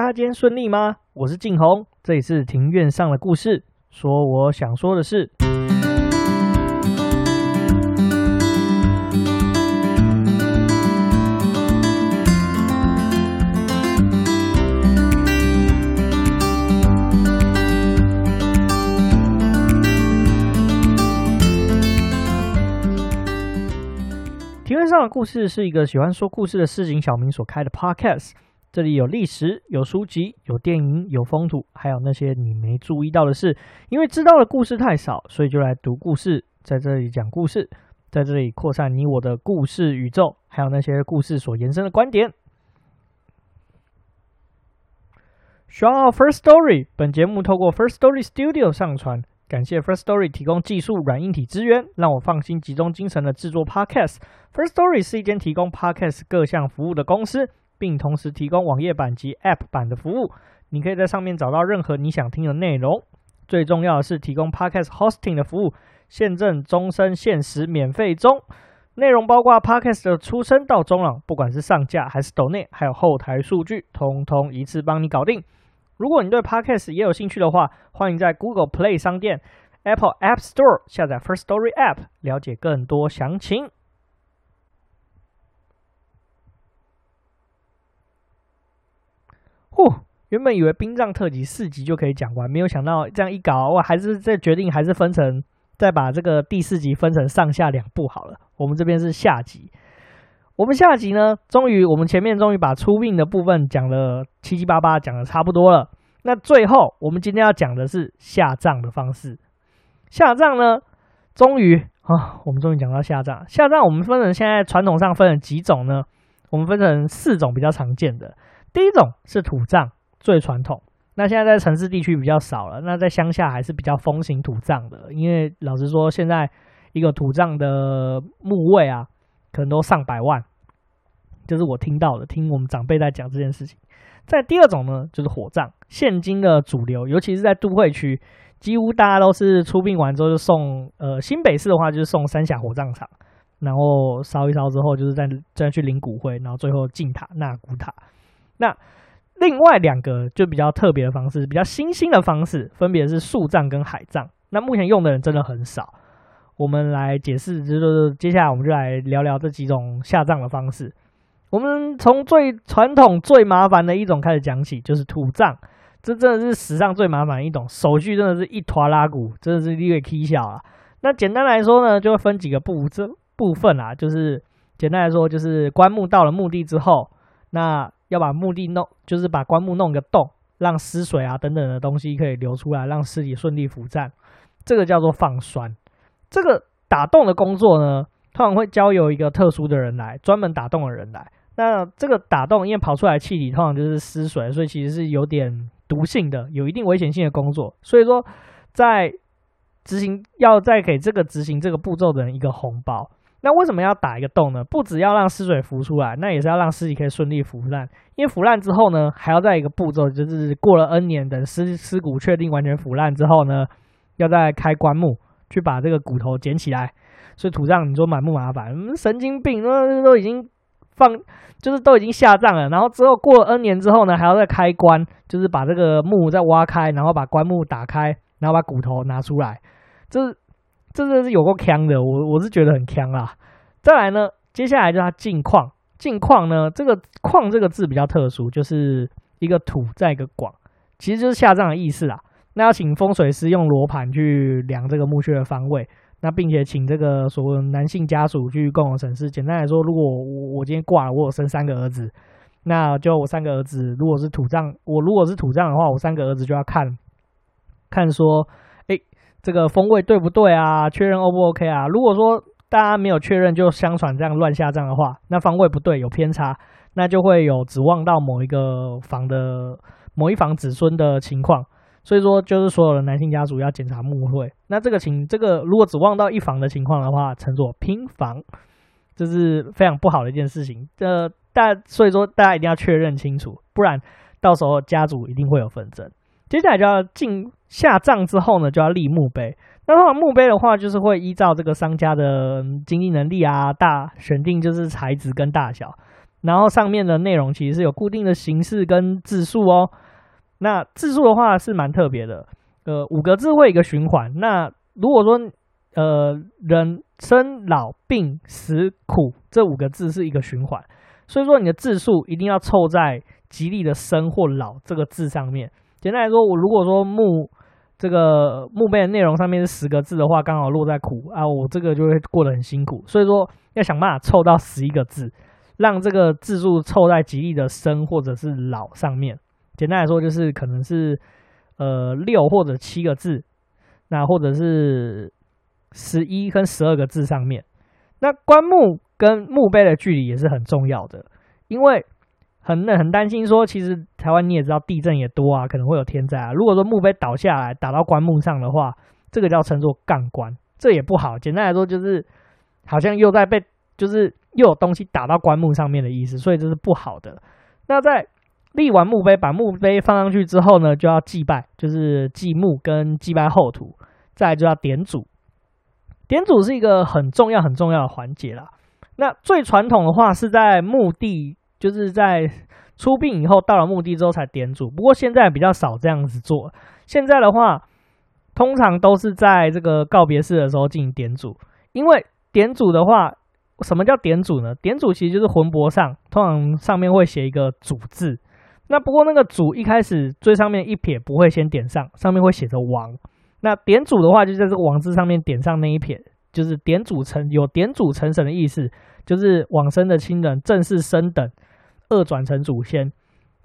大家今天顺利吗？我是静红，这里是庭院上的故事，说我想说的事。庭院上的故事是一个喜欢说故事的市井小民所开的 podcast。这里有历史，有书籍，有电影，有风土，还有那些你没注意到的事。因为知道的故事太少，所以就来读故事，在这里讲故事，在这里扩散你我的故事宇宙，还有那些故事所延伸的观点。s h o u First Story，本节目透过 First Story Studio 上传。感谢 First Story 提供技术软硬体资源，让我放心集中精神的制作 Podcast。First Story 是一间提供 Podcast 各项服务的公司，并同时提供网页版及 App 版的服务。你可以在上面找到任何你想听的内容。最重要的是提供 Podcast Hosting 的服务，现正终身限时免费中。内容包括 Podcast 的出生到终了，不管是上架还是抖内，还有后台数据，通通一次帮你搞定。如果你对 Podcast 也有兴趣的话，欢迎在 Google Play 商店、Apple App Store 下载 First Story App，了解更多详情。呼，原本以为殡葬特辑四集就可以讲完，没有想到这样一搞，我还是这决定还是分成，再把这个第四集分成上下两部好了。我们这边是下集。我们下集呢，终于我们前面终于把出殡的部分讲了七七八八，讲的差不多了。那最后我们今天要讲的是下葬的方式。下葬呢，终于啊，我们终于讲到下葬。下葬我们分成现在传统上分成几种呢？我们分成四种比较常见的。第一种是土葬，最传统。那现在在城市地区比较少了，那在乡下还是比较风行土葬的。因为老实说，现在一个土葬的墓位啊，可能都上百万。就是我听到的，听我们长辈在讲这件事情。在第二种呢，就是火葬，现今的主流，尤其是在都会区，几乎大家都是出殡完之后就送，呃，新北市的话就是送三峡火葬场，然后烧一烧之后，就是再再去领骨灰，然后最后进塔纳骨塔。那另外两个就比较特别的方式，比较新兴的方式，分别是树葬跟海葬。那目前用的人真的很少。我们来解释，就是接下来我们就来聊聊这几种下葬的方式。我们从最传统、最麻烦的一种开始讲起，就是土葬。这真的是史上最麻烦的一种，手续真的是一拖拉库，真的是略蹊跷啊。那简单来说呢，就会分几个部这部分啊，就是简单来说，就是棺木到了墓地之后，那要把墓地弄，就是把棺木弄个洞，让尸水啊等等的东西可以流出来，让尸体顺利腐烂。这个叫做放栓。这个打洞的工作呢，通常会交由一个特殊的人来，专门打洞的人来。那这个打洞，因为跑出来气体通常就是尸水，所以其实是有点毒性的，有一定危险性的工作。所以说，在执行要再给这个执行这个步骤的人一个红包。那为什么要打一个洞呢？不只要让尸水浮出来，那也是要让尸体可以顺利腐烂。因为腐烂之后呢，还要再一个步骤，就是过了 N 年，等尸尸骨确定完全腐烂之后呢，要再开棺木去把这个骨头捡起来。所以土葬你说满不麻烦？神经病，那都已经。放就是都已经下葬了，然后之后过了 N 年之后呢，还要再开棺，就是把这个墓再挖开，然后把棺木打开，然后把骨头拿出来，这这真是有够坑的，我我是觉得很坑啦。再来呢，接下来就它进矿，进矿呢，这个矿这个字比较特殊，就是一个土再一个广，其实就是下葬的意思啦。那要请风水师用罗盘去量这个墓穴的方位。那并且请这个所谓男性家属去共同审视。简单来说，如果我我今天挂了，我有生三个儿子，那就我三个儿子，如果是土葬，我如果是土葬的话，我三个儿子就要看，看说，这个风位对不对啊？确认 O 不 OK 啊？如果说大家没有确认，就相传这样乱下葬的话，那方位不对，有偏差，那就会有指望到某一个房的某一房子孙的情况。所以说，就是所有的男性家属要检查墓会。那这个情，这个如果指望到一房的情况的话，称作拼房，这是非常不好的一件事情。这大，所以说大家一定要确认清楚，不然到时候家族一定会有纷争。接下来就要进下葬之后呢，就要立墓碑。那通常墓碑的话，就是会依照这个商家的经济能力啊，大选定就是材质跟大小。然后上面的内容其实是有固定的形式跟字数哦。那字数的话是蛮特别的，呃，五个字会一个循环。那如果说呃人生老病死苦这五个字是一个循环，所以说你的字数一定要凑在吉利的生或老这个字上面。简单来说，我如果说墓这个墓碑的内容上面是十个字的话，刚好落在苦啊，我这个就会过得很辛苦。所以说要想办法凑到十一个字，让这个字数凑在吉利的生或者是老上面。简单来说，就是可能是呃六或者七个字，那或者是十一跟十二个字上面。那棺木跟墓碑的距离也是很重要的，因为很很担心说，其实台湾你也知道地震也多啊，可能会有天灾啊。如果说墓碑倒下来打到棺木上的话，这个叫称作杠棺，这也不好。简单来说，就是好像又在被就是又有东西打到棺木上面的意思，所以这是不好的。那在立完墓碑，把墓碑放上去之后呢，就要祭拜，就是祭墓跟祭拜后土，再来就要点祖。点祖是一个很重要很重要的环节啦。那最传统的话是在墓地，就是在出殡以后到了墓地之后才点主。不过现在比较少这样子做。现在的话，通常都是在这个告别式的时候进行点主。因为点主的话，什么叫点主呢？点主其实就是魂帛上，通常上面会写一个主字。那不过那个主一开始最上面一撇不会先点上，上面会写着王。那点主的话，就在这个王字上面点上那一撇，就是点主成有点主成神的意思，就是往生的亲人正式升等，二转成祖先。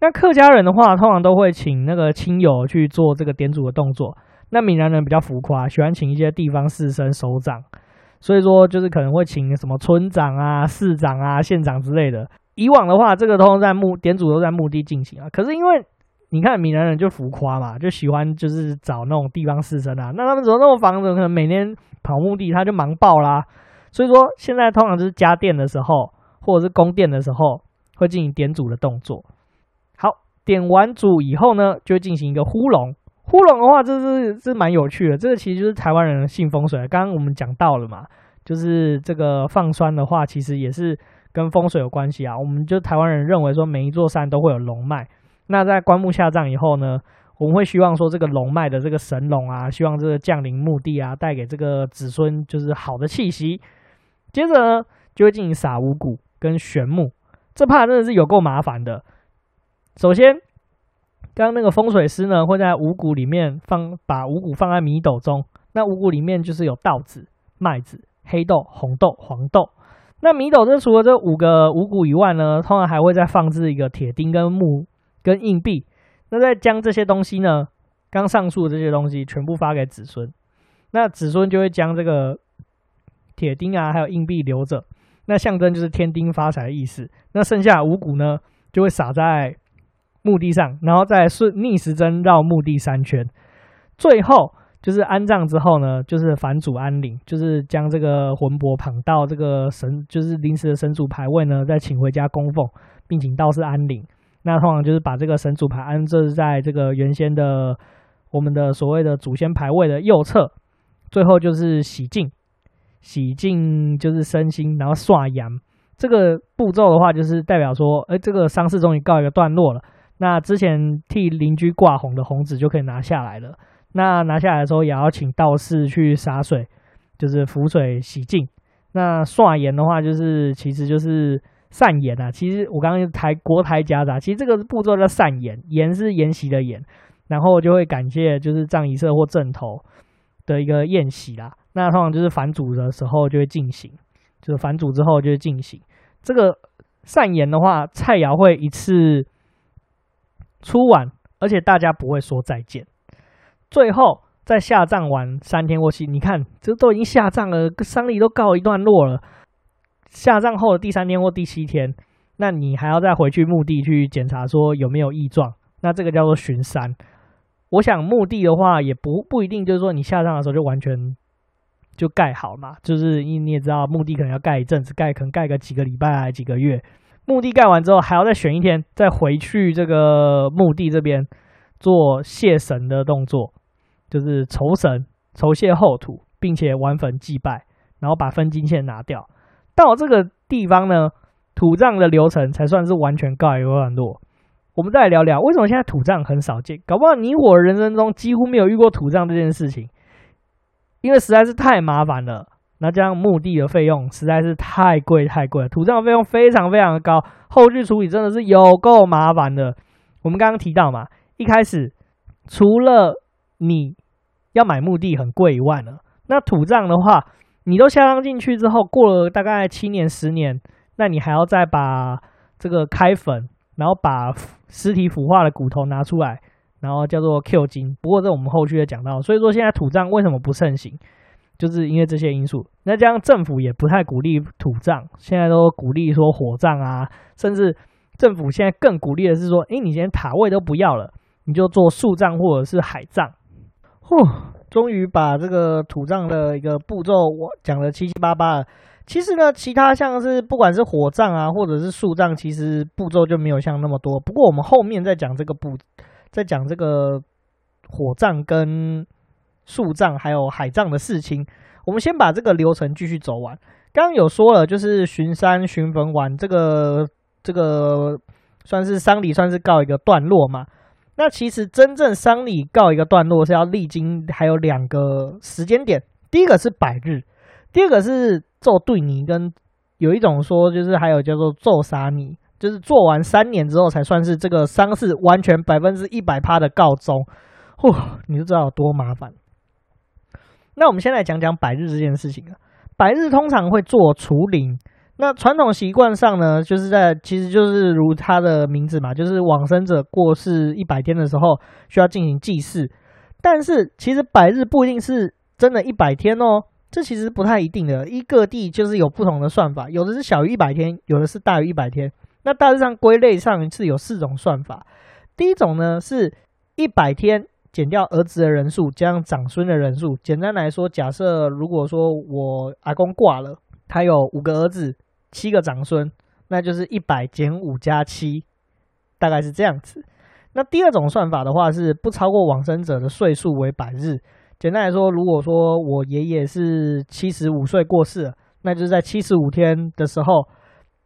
那客家人的话，通常都会请那个亲友去做这个点祖的动作。那闽南人比较浮夸，喜欢请一些地方士绅、首长，所以说就是可能会请什么村长啊、市长啊、县长之类的。以往的话，这个通常在墓点祖都在墓地进行啊。可是因为你看闽南人就浮夸嘛，就喜欢就是找那种地方士绅啊。那他们怎么那么房子可能每天跑墓地，他就忙爆啦。所以说现在通常就是家电的时候，或者是宫殿的时候，会进行点祖的动作。好，点完祖以后呢，就会进行一个呼龙。呼龙的话，这是是蛮有趣的。这个其实就是台湾人的信风水。刚刚我们讲到了嘛，就是这个放栓的话，其实也是。跟风水有关系啊，我们就台湾人认为说每一座山都会有龙脉。那在棺木下葬以后呢，我们会希望说这个龙脉的这个神龙啊，希望这个降临墓地啊，带给这个子孙就是好的气息。接着呢，就会进行撒五谷跟玄木，这怕真的是有够麻烦的。首先，刚刚那个风水师呢，会在五谷里面放把五谷放在米斗中，那五谷里面就是有稻子、麦子、黑豆、红豆、黄豆。那米斗这除了这五个五谷以外呢，通常还会再放置一个铁钉跟木跟硬币。那再将这些东西呢，刚上述这些东西全部发给子孙，那子孙就会将这个铁钉啊还有硬币留着，那象征就是添丁发财的意思。那剩下五谷呢，就会撒在墓地上，然后再顺逆时针绕墓地三圈，最后。就是安葬之后呢，就是返祖安灵，就是将这个魂魄捧到这个神，就是临时的神主牌位呢，再请回家供奉，并请道士安灵。那通常就是把这个神主牌安置在这个原先的我们的所谓的祖先牌位的右侧。最后就是洗净，洗净就是身心，然后刷阳。这个步骤的话，就是代表说，哎，这个丧事终于告一个段落了。那之前替邻居挂红的红纸就可以拿下来了。那拿下来的时候，也要请道士去洒水，就是浮水洗净。那刷盐的话，就是其实就是散盐啊。其实我刚刚台国台夹杂，其实这个步骤叫散盐，盐是筵席的盐，然后就会感谢就是葬仪社或正头的一个宴席啦。那通常就是返祖的时候就会进行，就是返祖之后就会进行这个善言的话，菜肴会一次出完，而且大家不会说再见。最后在下葬完三天过期，你看这都已经下葬了，丧礼都告一段落了。下葬后的第三天或第七天，那你还要再回去墓地去检查说有没有异状，那这个叫做巡山。我想墓地的话也不不一定，就是说你下葬的时候就完全就盖好嘛，就是你你也知道墓地可能要盖一阵子，盖可能盖个几个礼拜还几个月。墓地盖完之后还要再选一天，再回去这个墓地这边。做谢神的动作，就是酬神、酬谢后土，并且完粉祭拜，然后把分金线拿掉。到这个地方呢，土葬的流程才算是完全告一段落。我们再来聊聊为什么现在土葬很少见，搞不好你我人生中几乎没有遇过土葬这件事情，因为实在是太麻烦了。那这样墓地的费用实在是太贵太贵了，土葬费用非常非常的高，后续处理真的是有够麻烦的。我们刚刚提到嘛，一开始除了你要买墓地很贵以外呢，那土葬的话，你都下葬进去之后，过了大概七年十年，那你还要再把这个开坟，然后把尸体腐化的骨头拿出来，然后叫做 Q 金。不过这我们后续也讲到，所以说现在土葬为什么不盛行，就是因为这些因素。那这样政府也不太鼓励土葬，现在都鼓励说火葬啊，甚至政府现在更鼓励的是说，诶，你连塔位都不要了，你就做树葬或者是海葬。嚯！终于把这个土葬的一个步骤我讲了七七八八了。其实呢，其他像是不管是火葬啊，或者是树葬，其实步骤就没有像那么多。不过我们后面再讲这个步，再讲这个火葬跟树葬还有海葬的事情。我们先把这个流程继续走完。刚刚有说了，就是巡山巡坟完，这个这个算是丧礼，算是告一个段落嘛。那其实真正丧礼告一个段落是要历经还有两个时间点，第一个是百日，第二个是做对年，跟有一种说就是还有叫做做三年，就是做完三年之后才算是这个丧事完全百分之一百趴的告终。嚯，你就知道有多麻烦。那我们先来讲讲百日这件事情啊，百日通常会做除灵。那传统习惯上呢，就是在其实就是如他的名字嘛，就是往生者过世一百天的时候需要进行祭祀。但是其实百日不一定是真的一百天哦，这其实不太一定的。一各地就是有不同的算法，有的是小于一百天，有的是大于一百天。那大致上归类上是有四种算法。第一种呢是一百天减掉儿子的人数，加上长孙的人数。简单来说，假设如果说我阿公挂了，他有五个儿子。七个长孙，那就是一百减五加七，大概是这样子。那第二种算法的话，是不超过往生者的岁数为百日。简单来说，如果说我爷爷是七十五岁过世了，那就是在七十五天的时候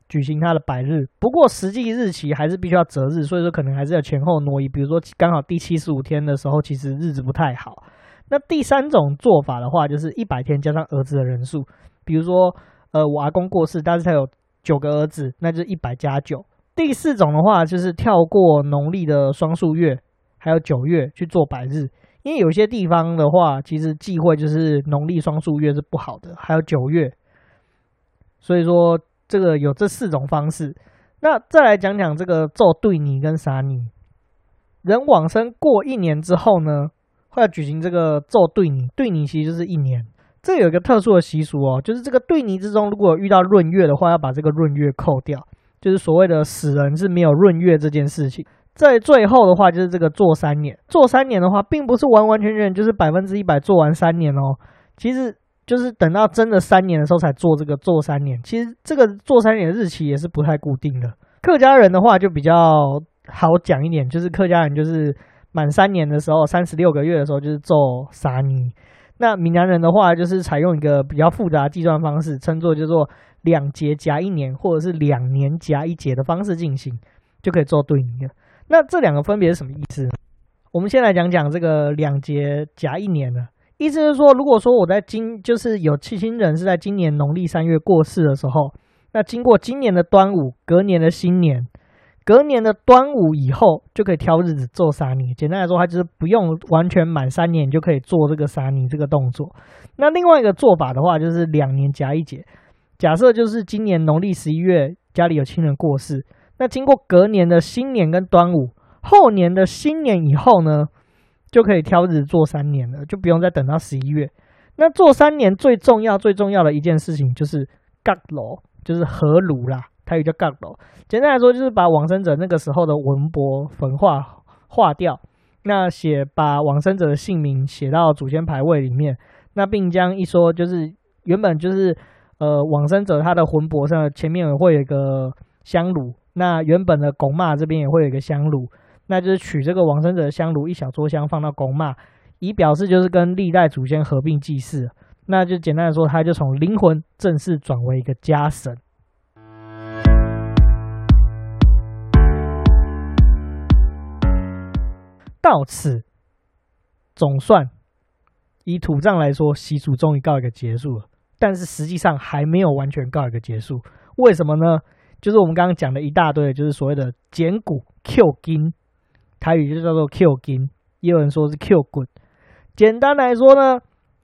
举行他的百日。不过实际日期还是必须要择日，所以说可能还是要前后挪移。比如说刚好第七十五天的时候，其实日子不太好。那第三种做法的话，就是一百天加上儿子的人数，比如说。呃，我阿公过世，但是他有九个儿子，那就是一百加九。第四种的话，就是跳过农历的双数月，还有九月去做百日，因为有些地方的话，其实忌讳就是农历双数月是不好的，还有九月。所以说，这个有这四种方式。那再来讲讲这个做对年跟啥年，人往生过一年之后呢，会要举行这个做对年，对年其实就是一年。这有一个特殊的习俗哦，就是这个对年之中，如果遇到闰月的话，要把这个闰月扣掉，就是所谓的死人是没有闰月这件事情。在最后的话，就是这个做三年，做三年的话，并不是完完全全就是百分之一百做完三年哦，其实就是等到真的三年的时候才做这个做三年。其实这个做三年的日期也是不太固定的。客家人的话就比较好讲一点，就是客家人就是满三年的时候，三十六个月的时候就是做三年。那闽南人的话，就是采用一个比较复杂计算方式，称作叫做两节夹一年，或者是两年夹一节的方式进行，就可以做对年了。那这两个分别是什么意思？我们先来讲讲这个两节夹一年的意思，是说，如果说我在今就是有亲亲人是在今年农历三月过世的时候，那经过今年的端午，隔年的新年。隔年的端午以后就可以挑日子做杀年。简单来说，它就是不用完全满三年就可以做这个杀年这个动作。那另外一个做法的话，就是两年夹一节。假设就是今年农历十一月家里有亲人过世，那经过隔年的新年跟端午，后年的新年以后呢，就可以挑日子做三年了，就不用再等到十一月。那做三年最重要最重要的一件事情就是阁炉，就是合炉啦。它也叫阁炉，简单来说就是把往生者那个时候的文帛焚化化掉，那写把往生者的姓名写到祖先牌位里面，那并将一说就是原本就是呃往生者他的魂帛上前面也会有一个香炉，那原本的公妈这边也会有一个香炉，那就是取这个亡生者的香炉一小撮香放到拱骂以表示就是跟历代祖先合并祭祀。那就简单的说他就从灵魂正式转为一个家神。到此总算以土葬来说习俗终于告一个结束了。但是实际上还没有完全告一个结束。为什么呢？就是我们刚刚讲的一大堆就是所谓的捡骨 q 金台语就叫做 Q 金，也有人说是 Q 骨。简单来说呢，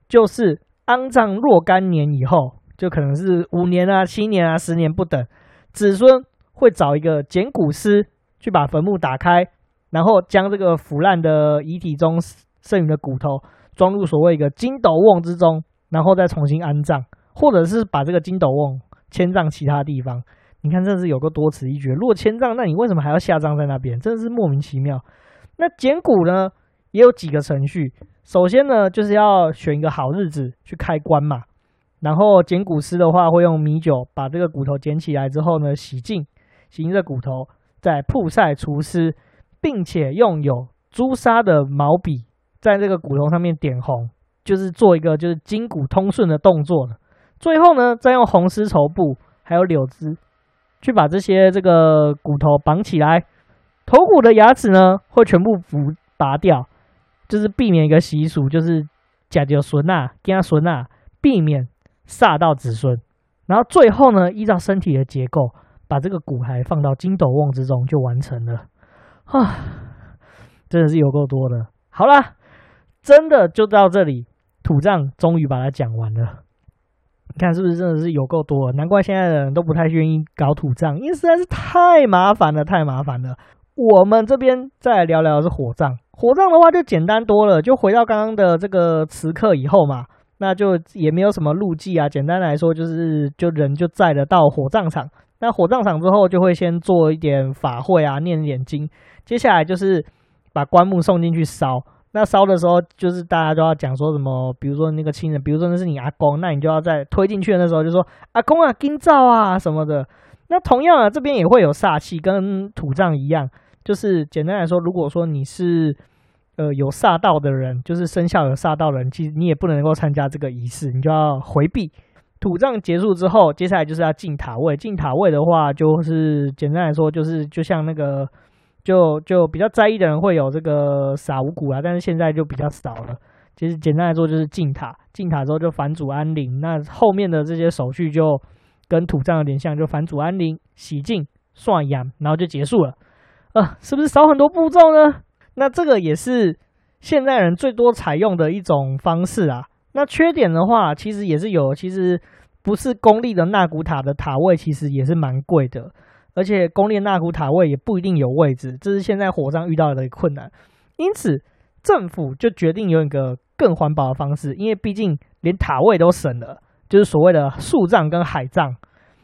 就是安葬若干年以后，就可能是五年啊、七年啊、十年不等，子孙会找一个捡骨师去把坟墓打开，然后将这个腐烂的遗体中剩余的骨头装入所谓一个筋斗瓮之中。然后再重新安葬，或者是把这个筋斗瓮迁葬其他地方。你看，这是有个多此一举。如果迁葬，那你为什么还要下葬在那边？真的是莫名其妙。那捡骨呢，也有几个程序。首先呢，就是要选一个好日子去开棺嘛。然后捡骨师的话，会用米酒把这个骨头捡起来之后呢，洗净，洗净这骨头，再曝晒除湿，并且用有朱砂的毛笔在这个骨头上面点红。就是做一个就是筋骨通顺的动作。最后呢，再用红丝绸布还有柳枝去把这些这个骨头绑起来。头骨的牙齿呢，会全部拔拔掉，就是避免一个习俗，就是假掉孙啊，惊孙啊，避免煞到子孙。然后最后呢，依照身体的结构，把这个骨骸放到筋斗瓮之中就完成了。啊，真的是有够多的。好啦，真的就到这里。土葬终于把它讲完了，你看是不是真的是有够多？难怪现在的人都不太愿意搞土葬，因为实在是太麻烦了，太麻烦了。我们这边再来聊聊是火葬，火葬的话就简单多了，就回到刚刚的这个祠课以后嘛，那就也没有什么路祭啊。简单来说就是，就人就载得到火葬场，那火葬场之后就会先做一点法会啊，念一点经，接下来就是把棺木送进去烧。那烧的时候，就是大家都要讲说什么，比如说那个亲人，比如说那是你阿公，那你就要在推进去的时候就说阿公啊，金灶啊什么的。那同样啊，这边也会有煞气，跟土葬一样，就是简单来说，如果说你是呃有煞道的人，就是生肖有煞道人，其实你也不能够参加这个仪式，你就要回避。土葬结束之后，接下来就是要进塔位。进塔位的话，就是简单来说，就是就像那个。就就比较在意的人会有这个撒五谷啊，但是现在就比较少了。其实简单来说就是进塔，进塔之后就返祖安灵，那后面的这些手续就跟土葬有点像，就返祖安灵、洗净、涮阳，然后就结束了。呃，是不是少很多步骤呢？那这个也是现代人最多采用的一种方式啊。那缺点的话，其实也是有，其实不是公立的纳骨塔的塔位，其实也是蛮贵的。而且公立纳古塔位也不一定有位置，这是现在火葬遇到的困难。因此，政府就决定用一个更环保的方式，因为毕竟连塔位都省了，就是所谓的树葬跟海葬。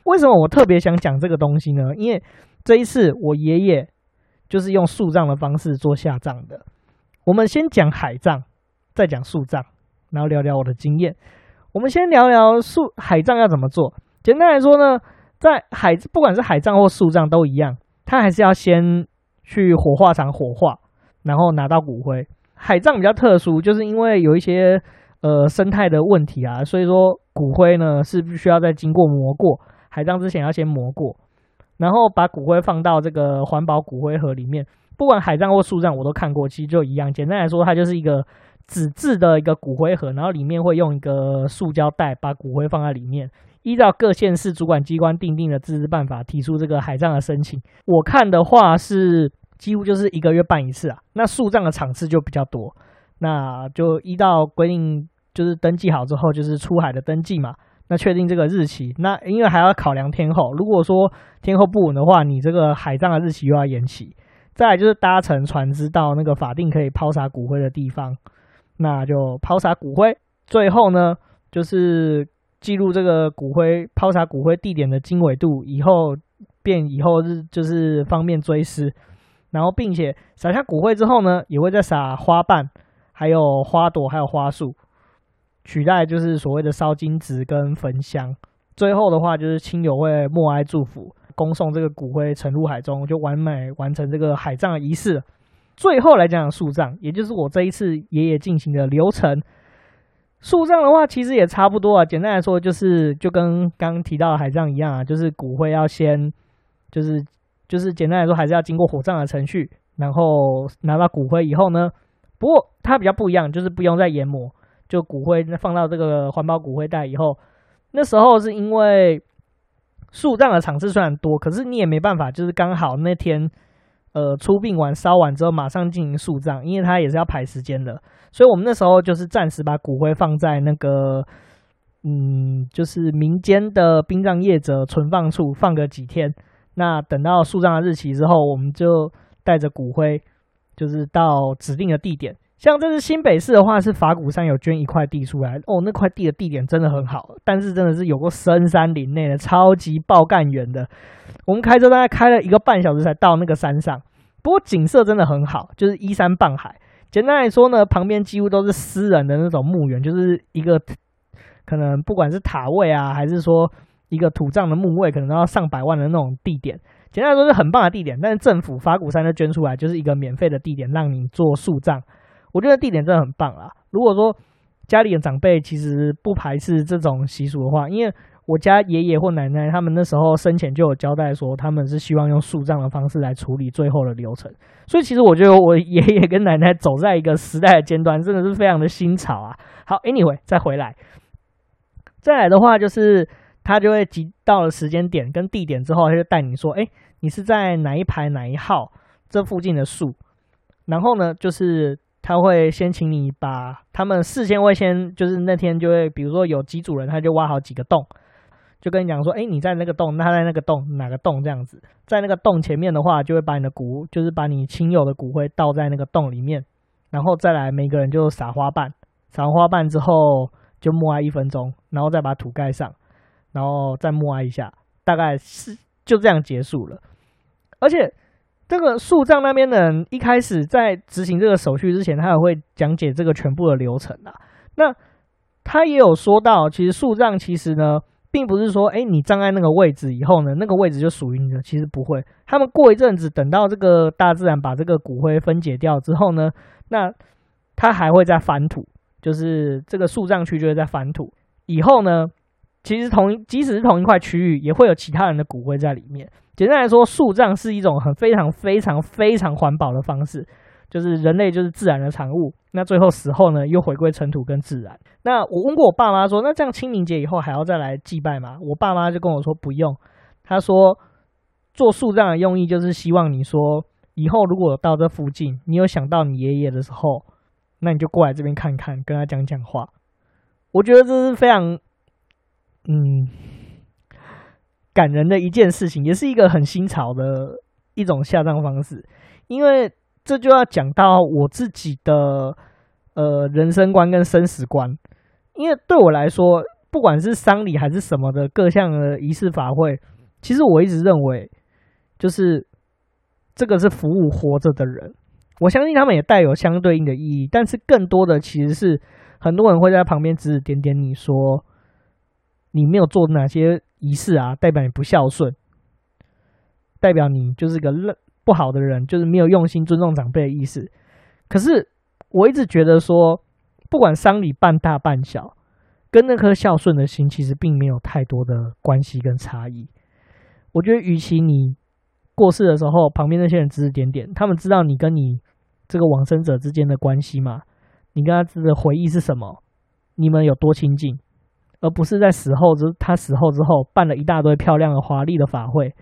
为什么我特别想讲这个东西呢？因为这一次我爷爷就是用树葬的方式做下葬的。我们先讲海葬，再讲树葬，然后聊聊我的经验。我们先聊聊树海葬要怎么做。简单来说呢。在海，不管是海葬或树葬都一样，它还是要先去火化场火化，然后拿到骨灰。海葬比较特殊，就是因为有一些呃生态的问题啊，所以说骨灰呢是必须要再经过磨过，海葬之前要先磨过，然后把骨灰放到这个环保骨灰盒里面。不管海葬或树葬，我都看过，其实就一样。简单来说，它就是一个纸质的一个骨灰盒，然后里面会用一个塑胶袋把骨灰放在里面。依照各县市主管机关订定的自治办法，提出这个海葬的申请。我看的话是几乎就是一个月办一次啊。那树葬的场次就比较多，那就依照规定，就是登记好之后就是出海的登记嘛。那确定这个日期，那因为还要考量天候，如果说天候不稳的话，你这个海葬的日期又要延期。再就是搭乘船只到那个法定可以抛洒骨灰的地方，那就抛洒骨灰。最后呢，就是。记录这个骨灰抛洒骨灰地点的经纬度，以后便以后是就是方便追思。然后，并且撒下骨灰之后呢，也会再撒花瓣，还有花朵，还有花束，取代就是所谓的烧金纸跟焚香。最后的话，就是亲友会默哀祝福，恭送这个骨灰沉入海中，就完美完成这个海葬仪式。最后来讲讲树葬，也就是我这一次爷爷进行的流程。树葬的话，其实也差不多啊。简单来说，就是就跟刚提到的海葬一样啊，就是骨灰要先，就是就是简单来说，还是要经过火葬的程序，然后拿到骨灰以后呢，不过它比较不一样，就是不用再研磨，就骨灰放到这个环保骨灰袋以后，那时候是因为树葬的场次虽然多，可是你也没办法，就是刚好那天呃出殡完烧完之后马上进行树葬，因为它也是要排时间的，所以我们那时候就是暂时把骨灰放在那个嗯，就是民间的殡葬业者存放处放个几天，那等到树葬的日期之后，我们就。带着骨灰，就是到指定的地点。像这是新北市的话，是法鼓山有捐一块地出来哦，那块地的地点真的很好，但是真的是有个深山林内的，超级爆干远的。我们开车大概开了一个半小时才到那个山上，不过景色真的很好，就是依山傍海。简单来说呢，旁边几乎都是私人的那种墓园，就是一个可能不管是塔位啊，还是说一个土葬的墓位，可能都要上百万的那种地点。简单来说是很棒的地点，但是政府法鼓山就捐出来，就是一个免费的地点，让你做树葬。我觉得地点真的很棒啊！如果说家里的长辈其实不排斥这种习俗的话，因为我家爷爷或奶奶他们那时候生前就有交代说，他们是希望用树葬的方式来处理最后的流程。所以其实我觉得我爷爷跟奶奶走在一个时代的尖端，真的是非常的新潮啊！好，Anyway，再回来，再来的话就是。他就会集到了时间点跟地点之后，他就带你说：“哎，你是在哪一排哪一号这附近的树？”然后呢，就是他会先请你把他们事先会先就是那天就会，比如说有几组人，他就挖好几个洞，就跟你讲说：“哎，你在那个洞，那他在那个洞哪个洞这样子？在那个洞前面的话，就会把你的骨，就是把你亲友的骨灰倒在那个洞里面，然后再来每个人就撒花瓣，撒完花瓣之后就默哀一分钟，然后再把土盖上。”然后再默哀一下，大概是就这样结束了。而且这个树葬那边的人一开始在执行这个手续之前，他也会讲解这个全部的流程啊。那他也有说到，其实树葬其实呢，并不是说，哎，你葬在那个位置以后呢，那个位置就属于你的。其实不会，他们过一阵子，等到这个大自然把这个骨灰分解掉之后呢，那他还会再翻土，就是这个树葬区就会再翻土以后呢。其实同，即使是同一块区域，也会有其他人的骨灰在里面。简单来说，树葬是一种很非常非常非常环保的方式，就是人类就是自然的产物。那最后死后呢，又回归尘土跟自然。那我问过我爸妈说，那这样清明节以后还要再来祭拜吗？我爸妈就跟我说不用。他说做树葬的用意就是希望你说以后如果到这附近，你有想到你爷爷的时候，那你就过来这边看看，跟他讲讲话。我觉得这是非常。嗯，感人的一件事情，也是一个很新潮的一种下葬方式，因为这就要讲到我自己的呃人生观跟生死观。因为对我来说，不管是丧礼还是什么的各项的仪式法会，其实我一直认为，就是这个是服务活着的人。我相信他们也带有相对应的意义，但是更多的其实是很多人会在旁边指指点点你说。你没有做哪些仪式啊？代表你不孝顺，代表你就是个不好的人，就是没有用心尊重长辈的意思。可是我一直觉得说，不管丧礼办大办小，跟那颗孝顺的心其实并没有太多的关系跟差异。我觉得，与其你过世的时候，旁边那些人指指点点，他们知道你跟你这个往生者之间的关系吗？你跟他的回忆是什么？你们有多亲近？而不是在死后，就是他死后之后办了一大堆漂亮的、华丽的法会，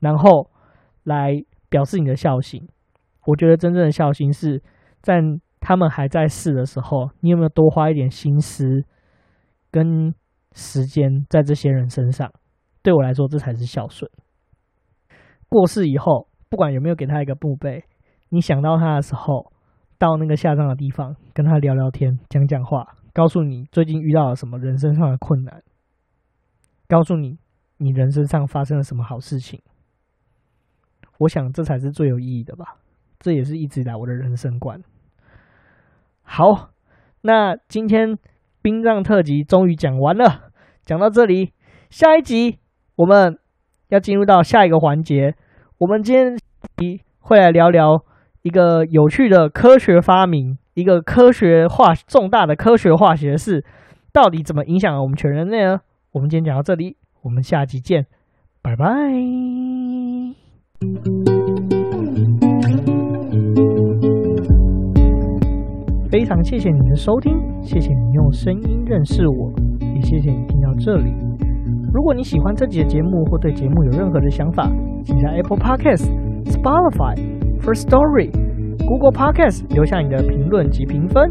然后来表示你的孝心。我觉得真正的孝心是在他们还在世的时候，你有没有多花一点心思跟时间在这些人身上？对我来说，这才是孝顺。过世以后，不管有没有给他一个墓碑，你想到他的时候，到那个下葬的地方，跟他聊聊天，讲讲话。告诉你最近遇到了什么人生上的困难，告诉你你人生上发生了什么好事情。我想这才是最有意义的吧，这也是一直以来我的人生观。好，那今天殡葬特辑终于讲完了，讲到这里，下一集我们要进入到下一个环节，我们今天会来聊聊一个有趣的科学发明。一个科学化重大的科学化学事，到底怎么影响了我们全人类呢？我们今天讲到这里，我们下集见，拜拜。非常谢谢你的收听，谢谢你用声音认识我，也谢谢你听到这里。如果你喜欢这集的节目，或对节目有任何的想法，请在 Apple Podcasts、Spotify、First Story、Google Podcast 留下你的评论及评分。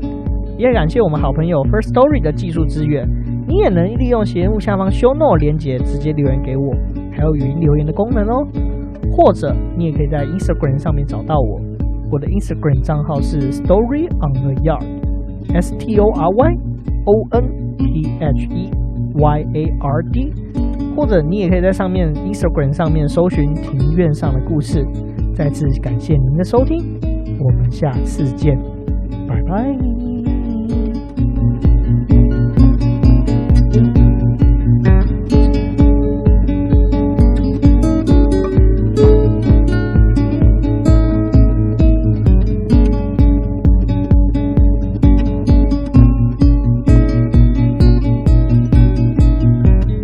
也感谢我们好朋友 First Story 的技术支援。你也能利用节目下方 Show Note 连接直接留言给我，还有语音留言的功能哦。或者你也可以在 Instagram 上面找到我，我的 Instagram 账号是 Story on the Yard，S T O R Y O N T H E Y A R D。或者你也可以在上面 Instagram 上面搜寻庭院上的故事。再次感谢您的收听，我们下次见，拜拜。